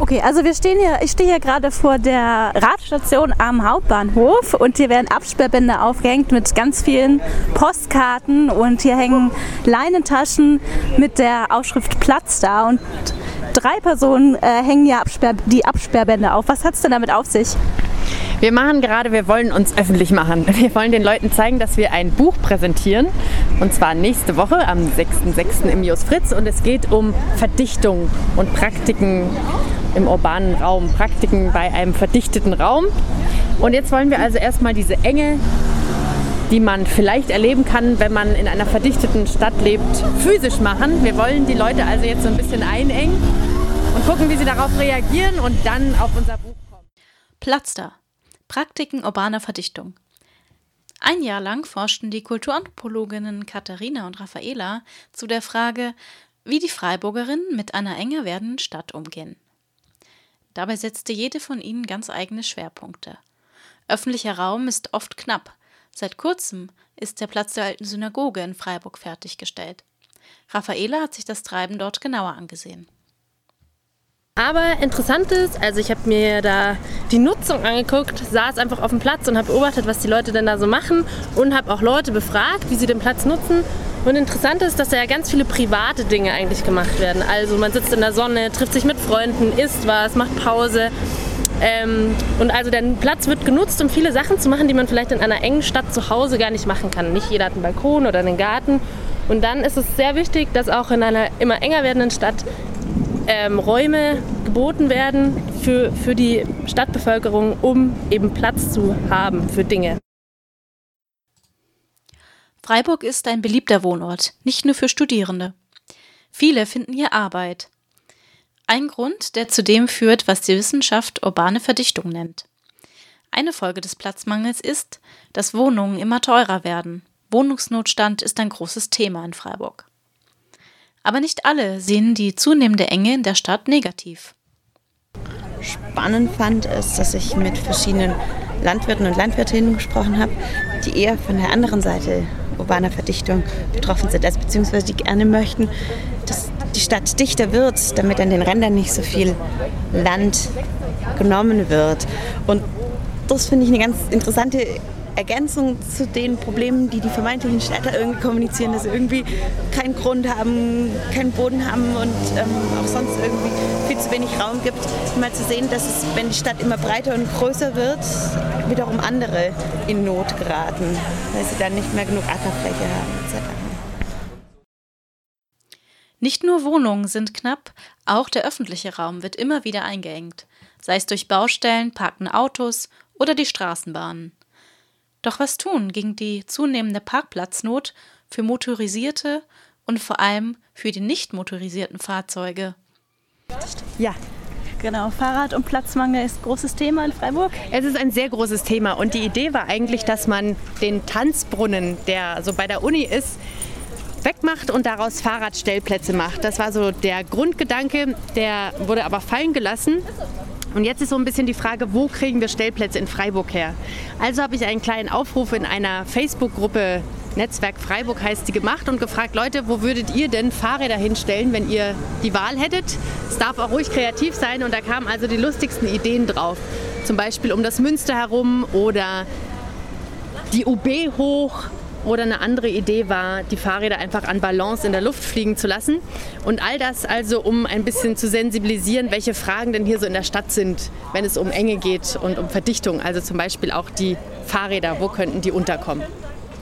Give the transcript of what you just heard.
Okay, also wir stehen hier, ich stehe hier gerade vor der Radstation am Hauptbahnhof und hier werden Absperrbänder aufgehängt mit ganz vielen Postkarten und hier hängen Leinentaschen mit der Aufschrift Platz da und drei Personen äh, hängen hier Absperr die Absperrbänder auf. Was hat es denn damit auf sich? Wir machen gerade, wir wollen uns öffentlich machen. Wir wollen den Leuten zeigen, dass wir ein Buch präsentieren. Und zwar nächste Woche am 6.6. im Jos Fritz. Und es geht um Verdichtung und Praktiken im urbanen Raum. Praktiken bei einem verdichteten Raum. Und jetzt wollen wir also erstmal diese Enge, die man vielleicht erleben kann, wenn man in einer verdichteten Stadt lebt, physisch machen. Wir wollen die Leute also jetzt so ein bisschen einengen und gucken, wie sie darauf reagieren und dann auf unser Buch kommen. Platz da. Praktiken urbaner Verdichtung. Ein Jahr lang forschten die Kulturanthropologinnen Katharina und Raffaela zu der Frage, wie die Freiburgerinnen mit einer enger werdenden Stadt umgehen. Dabei setzte jede von ihnen ganz eigene Schwerpunkte. Öffentlicher Raum ist oft knapp. Seit kurzem ist der Platz der alten Synagoge in Freiburg fertiggestellt. Raffaela hat sich das Treiben dort genauer angesehen. Aber interessant ist, also ich habe mir da die Nutzung angeguckt, saß einfach auf dem Platz und habe beobachtet, was die Leute denn da so machen und habe auch Leute befragt, wie sie den Platz nutzen. Und interessant ist, dass da ja ganz viele private Dinge eigentlich gemacht werden. Also man sitzt in der Sonne, trifft sich mit Freunden, isst was, macht Pause. Ähm, und also der Platz wird genutzt, um viele Sachen zu machen, die man vielleicht in einer engen Stadt zu Hause gar nicht machen kann. Nicht jeder hat einen Balkon oder einen Garten. Und dann ist es sehr wichtig, dass auch in einer immer enger werdenden Stadt ähm, Räume geboten werden für, für die Stadtbevölkerung, um eben Platz zu haben für Dinge. Freiburg ist ein beliebter Wohnort, nicht nur für Studierende. Viele finden hier Arbeit. Ein Grund, der zu dem führt, was die Wissenschaft urbane Verdichtung nennt. Eine Folge des Platzmangels ist, dass Wohnungen immer teurer werden. Wohnungsnotstand ist ein großes Thema in Freiburg. Aber nicht alle sehen die zunehmende Enge in der Stadt negativ. Spannend fand ist, dass ich mit verschiedenen Landwirten und Landwirtinnen gesprochen habe, die eher von der anderen Seite urbaner Verdichtung betroffen sind, also beziehungsweise die gerne möchten, dass die Stadt dichter wird, damit an den Rändern nicht so viel Land genommen wird. Und das finde ich eine ganz interessante Ergänzung zu den Problemen, die die vermeintlichen Städter irgendwie kommunizieren, dass sie irgendwie keinen Grund haben, keinen Boden haben und ähm, auch sonst irgendwie viel zu wenig Raum gibt, mal zu sehen, dass es, wenn die Stadt immer breiter und größer wird, wiederum andere in Not geraten, weil sie dann nicht mehr genug Ackerfläche haben etc. Nicht nur Wohnungen sind knapp, auch der öffentliche Raum wird immer wieder eingeengt, sei es durch Baustellen, parkende Autos oder die Straßenbahnen. Doch was tun gegen die zunehmende Parkplatznot für motorisierte und vor allem für die nicht motorisierten Fahrzeuge? Ja, Genau, Fahrrad- und Platzmangel ist ein großes Thema in Freiburg. Es ist ein sehr großes Thema und die Idee war eigentlich, dass man den Tanzbrunnen, der so bei der Uni ist, wegmacht und daraus Fahrradstellplätze macht. Das war so der Grundgedanke, der wurde aber fallen gelassen. Und jetzt ist so ein bisschen die Frage, wo kriegen wir Stellplätze in Freiburg her? Also habe ich einen kleinen Aufruf in einer Facebook-Gruppe, Netzwerk Freiburg heißt die, gemacht und gefragt, Leute, wo würdet ihr denn Fahrräder hinstellen, wenn ihr die Wahl hättet? Es darf auch ruhig kreativ sein und da kamen also die lustigsten Ideen drauf. Zum Beispiel um das Münster herum oder die UB hoch oder eine andere Idee war, die Fahrräder einfach an Balance in der Luft fliegen zu lassen. Und all das also, um ein bisschen zu sensibilisieren, welche Fragen denn hier so in der Stadt sind, wenn es um Enge geht und um Verdichtung. Also zum Beispiel auch die Fahrräder, wo könnten die unterkommen.